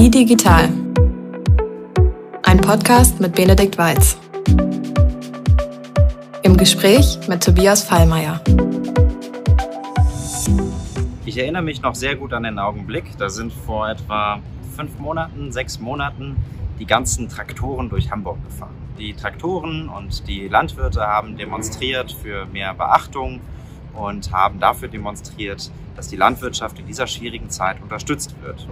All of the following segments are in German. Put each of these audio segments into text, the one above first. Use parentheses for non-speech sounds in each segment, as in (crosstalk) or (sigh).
Wie digital? Ein Podcast mit Benedikt Weiz. Im Gespräch mit Tobias Fallmeier. Ich erinnere mich noch sehr gut an den Augenblick. Da sind vor etwa fünf Monaten, sechs Monaten die ganzen Traktoren durch Hamburg gefahren. Die Traktoren und die Landwirte haben demonstriert für mehr Beachtung und haben dafür demonstriert, dass die Landwirtschaft in dieser schwierigen Zeit unterstützt wird.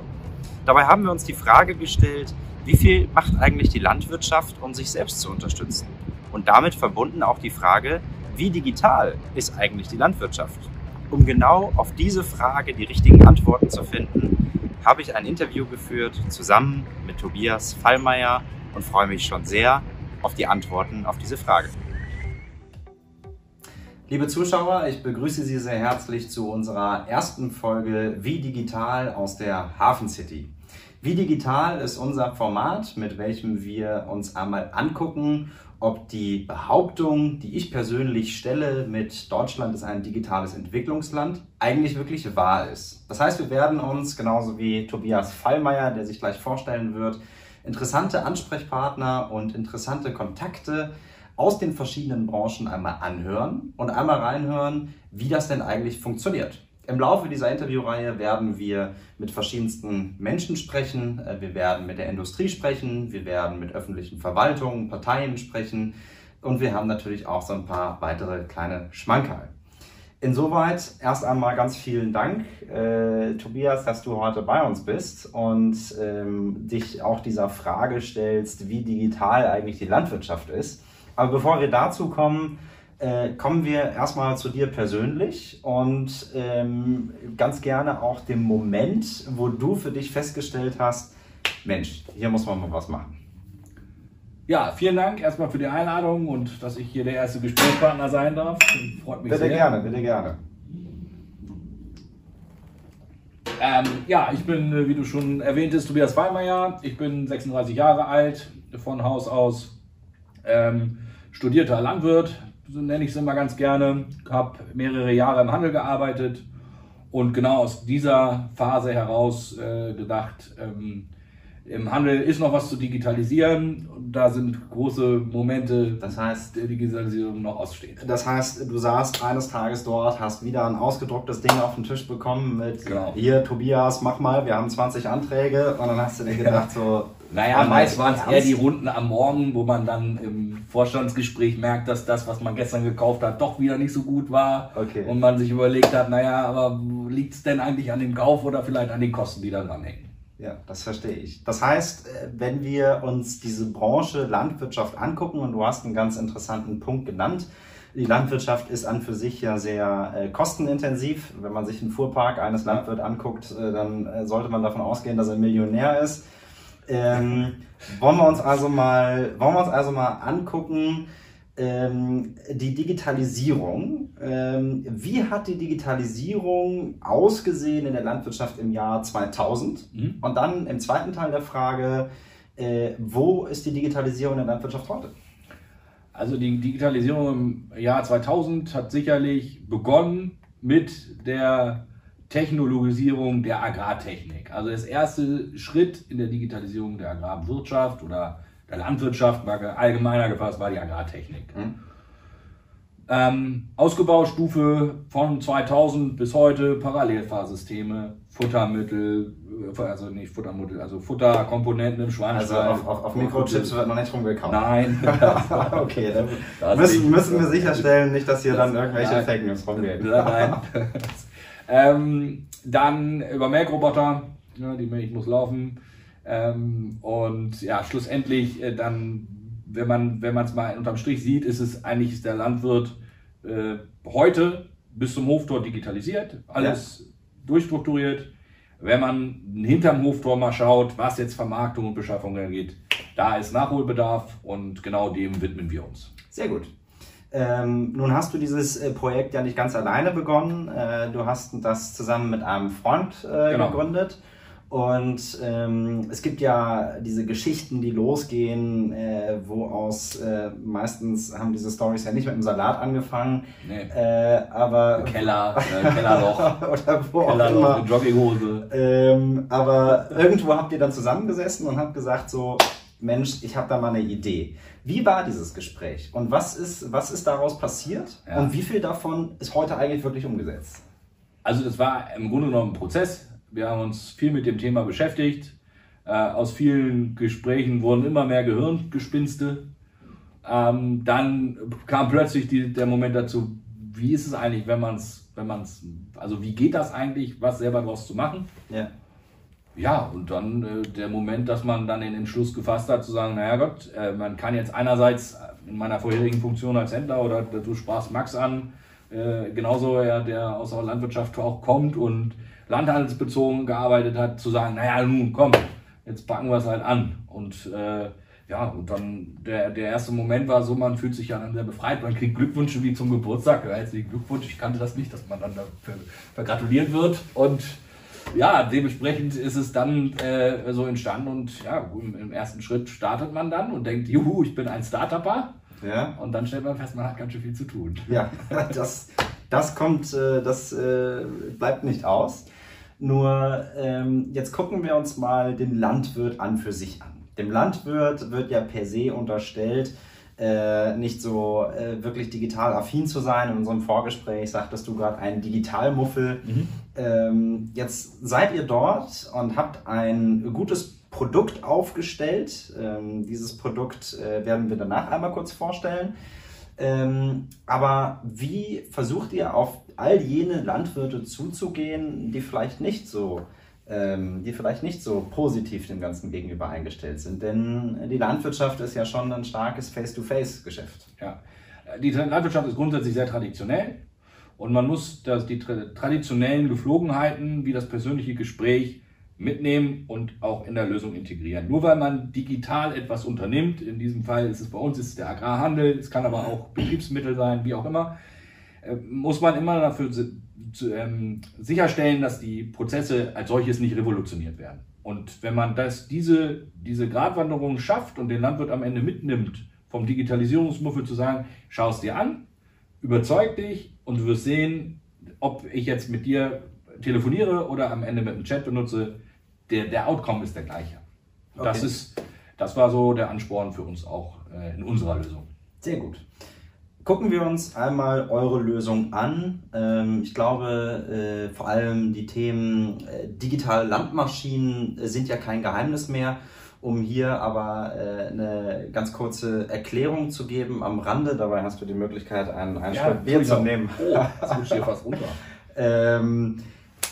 Dabei haben wir uns die Frage gestellt, wie viel macht eigentlich die Landwirtschaft, um sich selbst zu unterstützen? Und damit verbunden auch die Frage, wie digital ist eigentlich die Landwirtschaft? Um genau auf diese Frage die richtigen Antworten zu finden, habe ich ein Interview geführt zusammen mit Tobias Fallmeier und freue mich schon sehr auf die Antworten auf diese Frage. Liebe Zuschauer, ich begrüße Sie sehr herzlich zu unserer ersten Folge Wie Digital aus der Hafen City. Wie Digital ist unser Format, mit welchem wir uns einmal angucken, ob die Behauptung, die ich persönlich stelle mit Deutschland ist ein digitales Entwicklungsland, eigentlich wirklich wahr ist. Das heißt, wir werden uns, genauso wie Tobias Fallmeier, der sich gleich vorstellen wird, interessante Ansprechpartner und interessante Kontakte aus den verschiedenen Branchen einmal anhören und einmal reinhören, wie das denn eigentlich funktioniert. Im Laufe dieser Interviewreihe werden wir mit verschiedensten Menschen sprechen. Äh, wir werden mit der Industrie sprechen. Wir werden mit öffentlichen Verwaltungen, Parteien sprechen. Und wir haben natürlich auch so ein paar weitere kleine Schmankerl. Insoweit erst einmal ganz vielen Dank, äh, Tobias, dass du heute bei uns bist und ähm, dich auch dieser Frage stellst, wie digital eigentlich die Landwirtschaft ist. Aber bevor wir dazu kommen, äh, kommen wir erstmal zu dir persönlich und ähm, ganz gerne auch dem Moment, wo du für dich festgestellt hast, Mensch, hier muss man mal was machen. Ja, vielen Dank erstmal für die Einladung und dass ich hier der erste Gesprächspartner sein darf. Freut mich bitte sehr. Bitte gerne, bitte gerne. Ähm, ja, ich bin, äh, wie du schon erwähntest, Tobias Weimeier. Ich bin 36 Jahre alt, von Haus aus. Ähm, studierter Landwirt, so nenne ich es immer ganz gerne, habe mehrere Jahre im Handel gearbeitet und genau aus dieser Phase heraus äh, gedacht, ähm, im Handel ist noch was zu digitalisieren. Da sind große Momente, das heißt, der Digitalisierung noch aussteht. Das heißt, du saßt eines Tages dort, hast wieder ein ausgedrucktes Ding auf den Tisch bekommen mit genau. hier, Tobias, mach mal, wir haben 20 Anträge. Und dann hast du dir gedacht, so, naja, meist waren es eher die Runden am Morgen, wo man dann im Vorstandsgespräch merkt, dass das, was man gestern gekauft hat, doch wieder nicht so gut war. Okay. Und man sich überlegt hat, naja, aber liegt es denn eigentlich an dem Kauf oder vielleicht an den Kosten, die da dranhängen? Ja, das verstehe ich. Das heißt, äh, wenn wir uns diese Branche Landwirtschaft angucken, und du hast einen ganz interessanten Punkt genannt, die Landwirtschaft ist an für sich ja sehr äh, kostenintensiv. Wenn man sich einen Fuhrpark eines Landwirts anguckt, äh, dann äh, sollte man davon ausgehen, dass er Millionär ist. Ähm, wollen wir uns also mal, wollen wir uns also mal angucken, ähm, die Digitalisierung. Ähm, wie hat die Digitalisierung ausgesehen in der Landwirtschaft im Jahr 2000? Mhm. Und dann im zweiten Teil der Frage, äh, wo ist die Digitalisierung in der Landwirtschaft heute? Also die Digitalisierung im Jahr 2000 hat sicherlich begonnen mit der Technologisierung der Agrartechnik. Also das erste Schritt in der Digitalisierung der Agrarwirtschaft oder der Landwirtschaft, mal allgemeiner gefasst, war die Agrartechnik. Mhm. Ähm, Ausgebaustufe von 2000 bis heute Parallelfahrsysteme, Futtermittel, äh, also nicht Futtermittel, also Futterkomponenten im Schweinestall. Also auf, auf, auf Mikrochips wird noch nicht rumgekauft. Nein. (laughs) okay, dann müssen, müssen wir sicherstellen, nicht, dass hier das, dann irgendwelche Fake News rumgehen. Nein. (laughs) Ähm, dann über Melkroboter, ja, die Milch muss laufen. Ähm, und ja, schlussendlich äh, dann, wenn man wenn es mal unterm Strich sieht, ist es eigentlich ist der Landwirt äh, heute bis zum Hoftor digitalisiert, alles ja. durchstrukturiert. Wenn man hinterm Hoftor mal schaut, was jetzt Vermarktung und Beschaffung angeht, da ist Nachholbedarf und genau dem widmen wir uns. Sehr gut. Ähm, nun hast du dieses äh, Projekt ja nicht ganz alleine begonnen. Äh, du hast das zusammen mit einem Freund äh, genau. gegründet. Und ähm, es gibt ja diese Geschichten, die losgehen, äh, wo aus äh, meistens haben diese Stories ja nicht mit dem Salat angefangen, Nee. äh, aber Keller, äh, Kellerloch, (laughs) oder wo auch Kellerloch, immer. eine Jogginghose. Ähm, aber irgendwo habt ihr dann zusammengesessen und habt gesagt so, Mensch, ich habe da mal eine Idee. Wie war dieses Gespräch und was ist, was ist daraus passiert Ja. und wie viel davon ist heute eigentlich wirklich umgesetzt? Also das war im Grunde genommen ein Prozess. Wir haben uns viel mit dem Thema beschäftigt. Äh, aus vielen Gesprächen wurden immer mehr Gehirngespinste. Ähm, dann kam plötzlich die, der Moment dazu, wie ist es eigentlich, wenn man es, wenn man es, also wie geht das eigentlich, was selber daraus zu machen? Ja. Ja, und dann äh, der Moment, dass man dann den Entschluss gefasst hat, zu sagen, naja Gott, äh, man kann jetzt einerseits in meiner vorherigen Funktion als Händler oder du sprachst Max an, äh, genauso ja, der aus der Landwirtschaft auch kommt und landhandelsbezogen gearbeitet hat, zu sagen, naja, nun komm, jetzt packen wir es halt an. Und äh, ja, und dann der, der erste Moment war so, man fühlt sich ja dann sehr befreit, man kriegt Glückwünsche wie zum Geburtstag. Herzlichen Glückwunsch, ich kannte das nicht, dass man dann dafür vergratuliert wird. Und ja, dementsprechend ist es dann äh, so entstanden und ja, im, ersten Schritt startet man dann und denkt, juhu, ich bin ein Startupper. Ja. Und dann stellt man fest, man hat ganz schön viel zu tun. Ja, (laughs) das, das kommt, äh, das äh, bleibt nicht aus. Nur ähm, jetzt gucken wir uns mal den Landwirt an für sich an. Dem Landwirt wird ja per se unterstellt, äh, nicht so äh, wirklich digital affin zu sein. In unserem Vorgespräch sagtest du gerade ein Digitalmuffel. Ähm, jetzt seid ihr dort und habt ein gutes Produkt aufgestellt. Ähm, dieses Produkt äh, werden wir danach einmal kurz vorstellen. Ähm, aber wie versucht ihr auf all jene Landwirte zuzugehen, die vielleicht nicht so, ähm, die vielleicht nicht so positiv dem Ganzen gegenüber eingestellt sind? Denn die Landwirtschaft ist ja schon ein starkes Face-to-Face-Geschäft. Ja. Die Tra- Landwirtschaft ist grundsätzlich sehr traditionell und man muss das, die tra traditionellen Geflogenheiten wie das persönliche Gespräch mitnehmen und auch in der Lösung integrieren. Nur weil man digital etwas unternimmt, in diesem Fall ist es bei uns ist es der Agrarhandel, es kann aber auch Betriebsmittel sein, wie auch immer, äh, muss man immer dafür ähm, sicherstellen, dass die Prozesse als solches nicht revolutioniert werden. Und wenn man das, diese, diese Gratwanderung schafft und den Landwirt am Ende mitnimmt, vom Digitalisierungsmuffel zu sagen, schau es dir an, überzeug dich und du wirst sehen, ob ich jetzt mit dir telefoniere oder am Ende mit einem Chat benutze, der, der Outcome ist der gleiche. Und Das, Okay. ist, das war so der Ansporn für uns auch äh, in unserer Lösung. Sehr gut. Gucken wir uns einmal eure Lösung an. Ähm, ich glaube, äh, vor allem die Themen äh, digitale Landmaschinen äh, sind ja kein Geheimnis mehr. Um hier aber äh, eine ganz kurze Erklärung zu geben am Rande, dabei hast du die Möglichkeit, einen, einen Schritt Bier zu nehmen. Oh, das hier fast runter. (laughs) Ähm,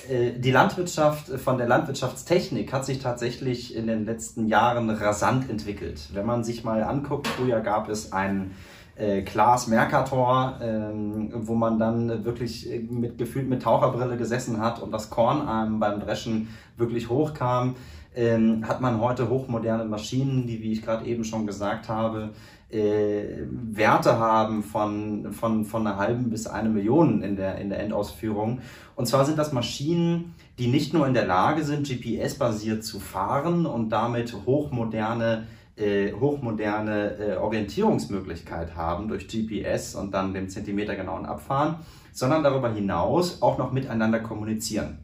äh, die Landwirtschaft von der Landwirtschaftstechnik hat sich tatsächlich in den letzten Jahren rasant entwickelt. Wenn man sich mal anguckt, früher gab es ein äh, Klaas Mercator, ähm, wo man dann wirklich äh, mit gefühlt mit Taucherbrille gesessen hat und das Korn einem beim Dreschen wirklich hochkam, ähm, hat man heute hochmoderne Maschinen, die, wie ich gerade eben schon gesagt habe, äh, Werte haben von, von, von einer halben bis eine Million in der, in der Endausführung. Und zwar sind das Maschinen, die nicht nur in der Lage sind, GPS-basiert zu fahren und damit hochmoderne, äh, hochmoderne äh, Orientierungsmöglichkeit haben durch GPS und dann dem zentimetergenauen Abfahren, sondern darüber hinaus auch noch miteinander kommunizieren.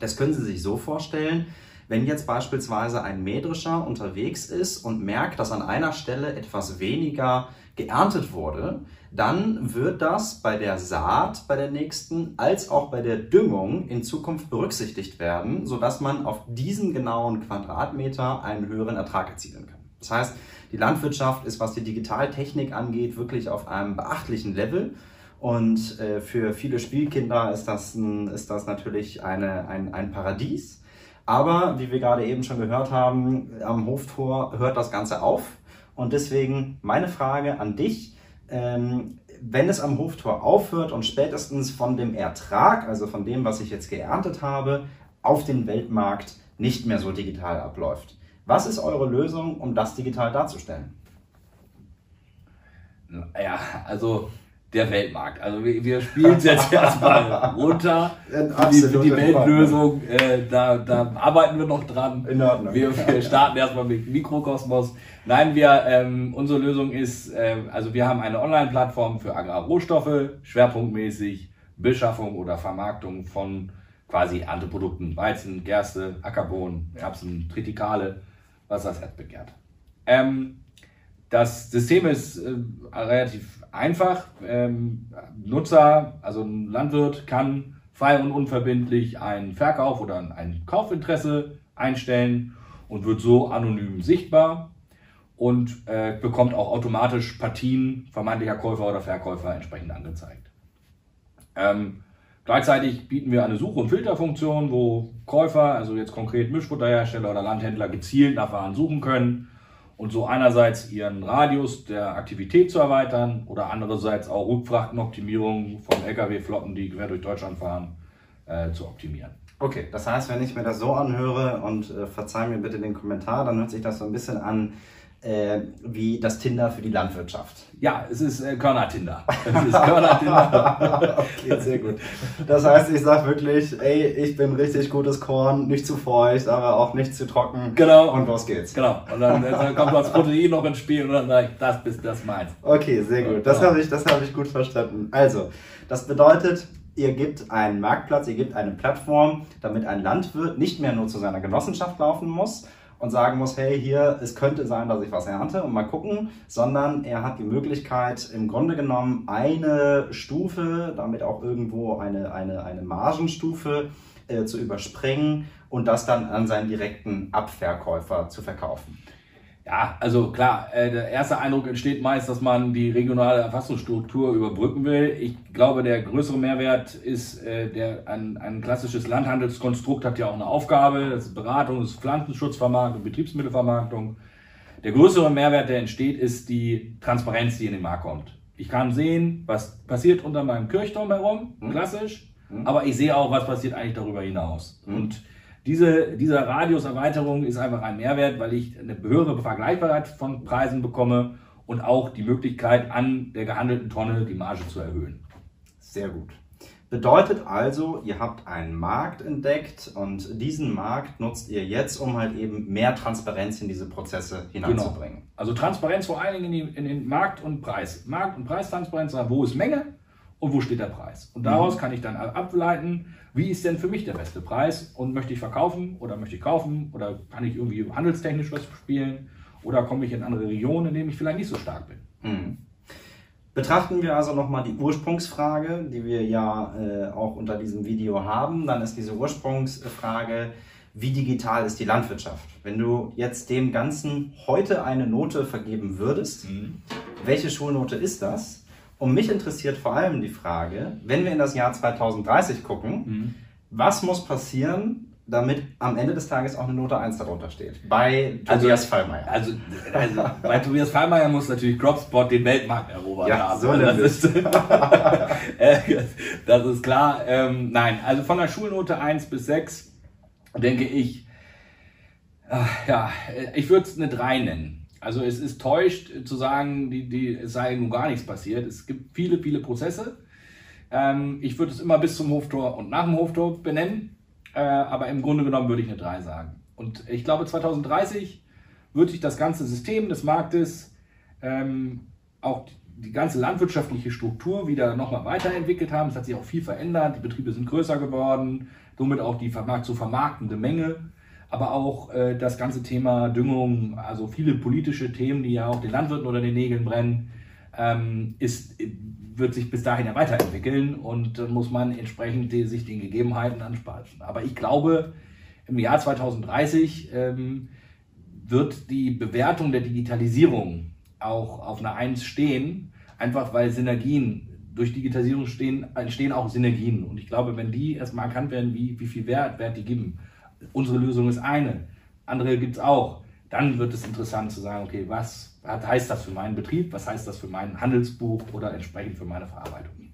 Das können Sie sich so vorstellen, wenn jetzt beispielsweise ein Mähdrescher unterwegs ist und merkt, dass an einer Stelle etwas weniger geerntet wurde, dann wird das bei der Saat, bei der nächsten, als auch bei der Düngung in Zukunft berücksichtigt werden, sodass man auf diesen genauen Quadratmeter einen höheren Ertrag erzielen kann. Das heißt, die Landwirtschaft ist, was die Digitaltechnik angeht, wirklich auf einem beachtlichen Level. Und äh, für viele Spielkinder ist das, ein, ist das natürlich eine, ein, ein Paradies. Aber wie wir gerade eben schon gehört haben, am Hoftor hört das Ganze auf. Und deswegen meine Frage an dich, ähm, wenn es am Hoftor aufhört und spätestens von dem Ertrag, also von dem, was ich jetzt geerntet habe, auf den Weltmarkt nicht mehr so digital abläuft. Was ist eure Lösung, um das digital darzustellen? Ja, also der Weltmarkt. Also wir, wir spielen es jetzt erstmal (laughs) runter. Die, die Weltlösung, äh, da, da arbeiten wir noch dran. In Ordnung. Wir, wir (laughs) starten erstmal mit Mikrokosmos. Nein, wir, ähm, unsere Lösung ist, äh, also wir haben eine Online-Plattform für Agrarrohstoffe, schwerpunktmäßig Beschaffung oder Vermarktung von quasi Ernteprodukten, Weizen, Gerste, Ackerbohnen, Erbsen, Tritikale, was das Herz begehrt. Ähm, das System ist äh, relativ einfach. Ähm, Nutzer, also ein Landwirt, kann frei und unverbindlich einen Verkauf oder ein Kaufinteresse einstellen und wird so anonym sichtbar und äh, bekommt auch automatisch Partien vermeintlicher Käufer oder Verkäufer entsprechend angezeigt. Ähm, gleichzeitig bieten wir eine Such- und Filterfunktion, wo Käufer, also jetzt konkret Mischfutterhersteller oder Landhändler, gezielt nach Waren suchen können und so einerseits ihren Radius der Aktivität zu erweitern oder andererseits auch Rückfrachtenoptimierung von Lkw-Flotten, die quer durch Deutschland fahren, äh, zu optimieren. Okay, das heißt, wenn ich mir das so anhöre und äh, verzeih mir bitte den Kommentar, dann hört sich das so ein bisschen an äh, wie das Tinder für die Landwirtschaft. Ja, es ist äh, Körner-Tinder. Es ist Körner-Tinder. (laughs) okay, sehr gut. Das heißt, ich sag wirklich, ey, ich bin richtig gutes Korn, nicht zu feucht, aber auch nicht zu trocken. Genau. Und los geht's. genau. Und dann, dann kommt das Protein noch ins Spiel und dann sage ich, das bist das meins. Okay, sehr gut. Das Ja. habe ich, das habe ich gut verstanden. Also, das bedeutet, ihr gebt einen Marktplatz, ihr gebt eine Plattform, damit ein Landwirt nicht mehr nur zu seiner Genossenschaft laufen muss und sagen muss, hey, hier, es könnte sein, dass ich was ernte und mal gucken, sondern er hat die Möglichkeit, im Grunde genommen eine Stufe, damit auch irgendwo eine, eine, eine Margenstufe äh, zu überspringen und das dann an seinen direkten Abverkäufer zu verkaufen. Ja, also klar, äh, der erste Eindruck entsteht meist, dass man die regionale Erfassungsstruktur überbrücken will. Ich glaube, der größere Mehrwert ist, äh, der, ein, ein klassisches Landhandelskonstrukt hat ja auch eine Aufgabe, das ist Beratung, das ist Pflanzenschutzvermarktung, Betriebsmittelvermarktung. Der größere Mehrwert, der entsteht, ist die Transparenz, die in den Markt kommt. Ich kann sehen, was passiert unter meinem Kirchturm herum, Mhm. klassisch, Mhm. aber ich sehe auch, was passiert eigentlich darüber hinaus. Mhm. Und diese, diese Radiuserweiterung ist einfach ein Mehrwert, weil ich eine höhere Vergleichbarkeit von Preisen bekomme und auch die Möglichkeit, an der gehandelten Tonne die Marge zu erhöhen. Sehr gut. Bedeutet also, ihr habt einen Markt entdeckt und diesen Markt nutzt ihr jetzt, um halt eben mehr Transparenz in diese Prozesse hineinzubringen. Also Transparenz vor allen Dingen in, die, in den Markt und Preis. Markt- und Preistransparenz, wo ist Menge und wo steht der Preis. Und daraus kann ich dann ableiten, wie ist denn für mich der beste Preis und möchte ich verkaufen oder möchte ich kaufen oder kann ich irgendwie handelstechnisch was spielen oder komme ich in andere Regionen, in denen ich vielleicht nicht so stark bin. Mhm. Betrachten wir also nochmal die Ursprungsfrage, die wir ja äh, auch unter diesem Video haben. Dann ist diese Ursprungsfrage, wie digital ist die Landwirtschaft? Wenn du jetzt dem Ganzen heute eine Note vergeben würdest, welche Schulnote ist das? Und mich interessiert vor allem die Frage, wenn wir in das Jahr 2030 gucken, was muss passieren, damit am Ende des Tages auch eine Note 1 darunter steht? Bei Also- Tobias Fallmeier. Also, also (laughs) bei Tobias Fallmeier muss natürlich Cropspot den Weltmarkt erobert Ja, haben. so das, ist, (laughs) äh, das ist klar. Ähm, nein, also von der Schulnote 1 bis 6 denke ich, ach, ja, äh, ich würde es eine 3 nennen. Also es ist täuscht zu sagen, die, die, es sei nun gar nichts passiert. Es gibt viele, viele Prozesse. Ähm, ich würde es immer bis zum Hoftor und nach dem Hoftor benennen. Äh, aber im Grunde genommen würde ich eine 3 sagen. Und ich glaube, 2030 wird sich das ganze System des Marktes, ähm, auch die ganze landwirtschaftliche Struktur wieder nochmal weiterentwickelt haben. Es hat sich auch viel verändert. Die Betriebe sind größer geworden, somit auch die zu vermarktende Menge. Aber auch äh, das ganze Thema Düngung, also viele politische Themen, die ja auch den Landwirten oder den Nägeln brennen, ähm, ist, wird sich bis dahin ja weiterentwickeln und dann muss man entsprechend die, sich den Gegebenheiten anspassen. Aber ich glaube, im Jahr 2030 ähm, wird die Bewertung der Digitalisierung auch auf einer 1 stehen, einfach weil Synergien, durch Digitalisierung stehen, entstehen auch Synergien. Und ich glaube, wenn die erstmal erkannt werden, wie, wie viel Wert, Wert die geben, unsere Lösung ist eine, andere gibt es auch, dann wird es interessant zu sagen, okay, was heißt das für meinen Betrieb, was heißt das für mein Handelsbuch oder entsprechend für meine Verarbeitung.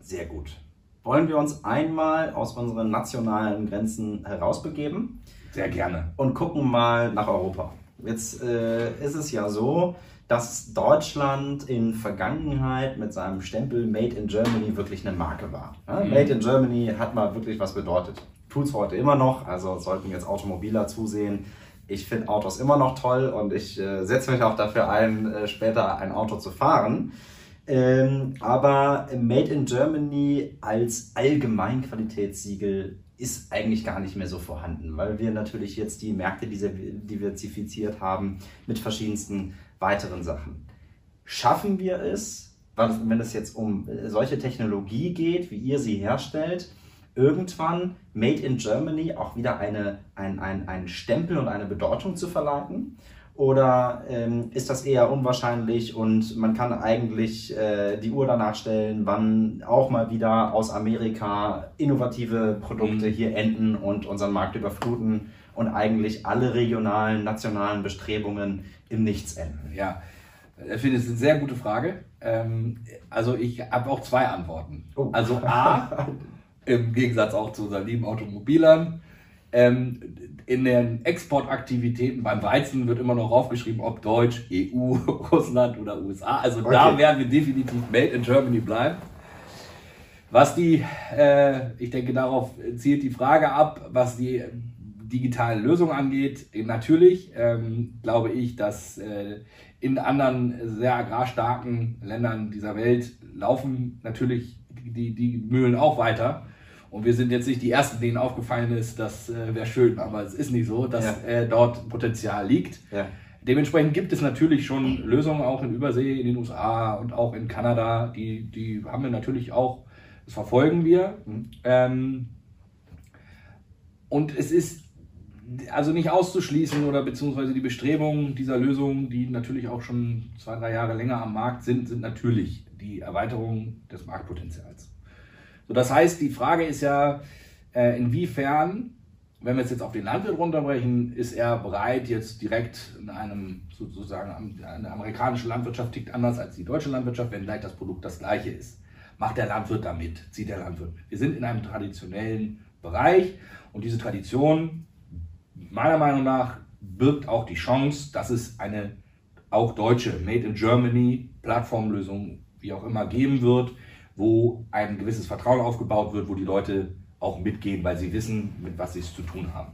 Sehr gut. Wollen wir uns einmal aus unseren nationalen Grenzen herausbegeben Sehr gerne. und gucken mal nach Europa. Jetzt äh, ist es ja so, dass Deutschland in Vergangenheit mit seinem Stempel Made in Germany wirklich eine Marke war. Mhm. Made in Germany hat mal wirklich was bedeutet. Tut es heute immer noch, also sollten jetzt Automobiler zusehen. Ich finde Autos immer noch toll und ich äh, setze mich auch dafür ein, äh, später ein Auto zu fahren. Ähm, aber Made in Germany als Allgemeinqualitätssiegel ist eigentlich gar nicht mehr so vorhanden, weil wir natürlich jetzt die Märkte diversifiziert haben mit verschiedensten weiteren Sachen. Schaffen wir es, wenn es jetzt um solche Technologie geht, wie ihr sie herstellt, irgendwann Made in Germany auch wieder eine, ein, ein, einen Stempel und eine Bedeutung zu verleiten? Oder ähm, ist das eher unwahrscheinlich und man kann eigentlich äh, die Uhr danach stellen, wann auch mal wieder aus Amerika innovative Produkte mhm. hier enden und unseren Markt überfluten und eigentlich alle regionalen, nationalen Bestrebungen im Nichts enden? Ja, ich finde es eine sehr gute Frage. Ähm, also ich habe auch zwei Antworten. Oh. Also A, (laughs) im Gegensatz auch zu unseren lieben Automobilern, ähm, in den Exportaktivitäten beim Weizen wird immer noch aufgeschrieben, ob Deutsch, EU, (laughs) Russland oder USA. Also okay. da werden wir definitiv Made in Germany bleiben. Was die, äh, ich denke, darauf zielt die Frage ab, was die digitale Lösung angeht. Natürlich ähm, glaube ich, dass äh, in anderen sehr agrarstarken Ländern dieser Welt laufen natürlich die, die Mühlen auch weiter. Und wir sind jetzt nicht die Ersten, denen aufgefallen ist, das äh, wäre schön, aber es ist nicht so, dass ja. äh, dort Potenzial liegt. Ja. Dementsprechend gibt es natürlich schon Lösungen auch in Übersee, in den USA und auch in Kanada. Die, die haben wir natürlich auch, das verfolgen wir. Mhm. Ähm, und es ist also nicht auszuschließen oder beziehungsweise die Bestrebungen dieser Lösungen, die natürlich auch schon zwei, drei Jahre länger am Markt sind, sind natürlich die Erweiterung des Marktpotenzials. So, das heißt, die Frage ist ja, äh, inwiefern, wenn wir es jetzt auf den Landwirt runterbrechen, ist er bereit, jetzt direkt in einem sozusagen, eine amerikanische Landwirtschaft tickt anders als die deutsche Landwirtschaft, wenn gleich das Produkt das gleiche ist. Macht der Landwirt damit, zieht der Landwirt. Wir sind in einem traditionellen Bereich und diese Tradition, meiner Meinung nach, birgt auch die Chance, dass es eine auch deutsche Made in Germany Plattformlösung, wie auch immer, geben wird, wo ein gewisses Vertrauen aufgebaut wird, wo die Leute auch mitgehen, weil sie wissen, mit was sie es zu tun haben.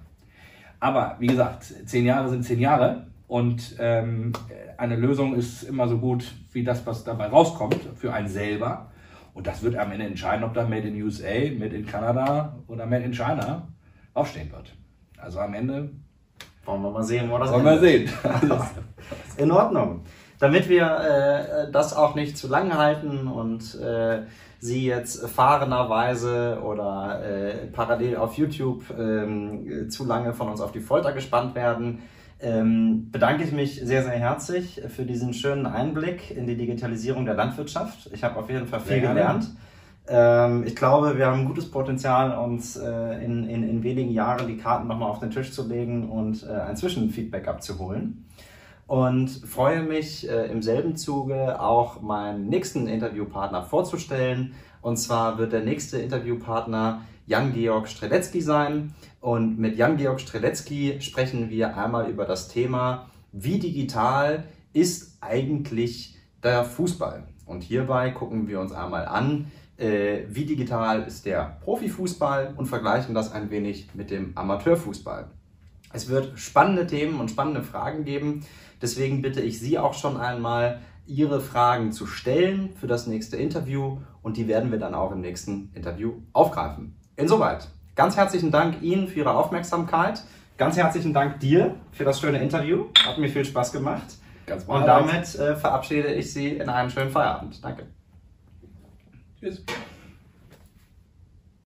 Aber wie gesagt, zehn Jahre sind zehn Jahre und ähm, eine Lösung ist immer so gut wie das, was dabei rauskommt für einen selber. Und das wird am Ende entscheiden, ob da Made in USA, Made in Kanada oder Made in China aufstehen wird. Also am Ende wollen wir mal sehen, wo das Wollen wir sehen. (laughs) in Ordnung damit wir äh, das auch nicht zu lang halten und äh, Sie jetzt fahrenderweise oder äh, parallel auf YouTube ähm, zu lange von uns auf die Folter gespannt werden, ähm, bedanke ich mich sehr, sehr herzlich für diesen schönen Einblick in die Digitalisierung der Landwirtschaft. Ich habe auf jeden Fall viel gelernt. Ähm, ich glaube, wir haben ein gutes Potenzial, uns äh, in, in, in wenigen Jahren die Karten nochmal auf den Tisch zu legen und äh, ein Zwischenfeedback abzuholen und freue mich äh, im selben Zuge auch meinen nächsten Interviewpartner vorzustellen. Und zwar wird der nächste Interviewpartner Jan-Georg Strelecki sein. Und mit Jan-Georg Strelecki sprechen wir einmal über das Thema, wie digital ist eigentlich der Fußball? Und hierbei gucken wir uns einmal an, äh, wie digital ist der Profifußball und vergleichen das ein wenig mit dem Amateurfußball. Es wird spannende Themen und spannende Fragen geben. Deswegen bitte ich Sie auch schon einmal, Ihre Fragen zu stellen für das nächste Interview und die werden wir dann auch im nächsten Interview aufgreifen. Insoweit, ganz herzlichen Dank Ihnen für Ihre Aufmerksamkeit. Ganz herzlichen Dank dir für das schöne Interview. Hat mir viel Spaß gemacht. Ganz und damit äh, verabschiede ich Sie in einen schönen Feierabend. Danke. Tschüss.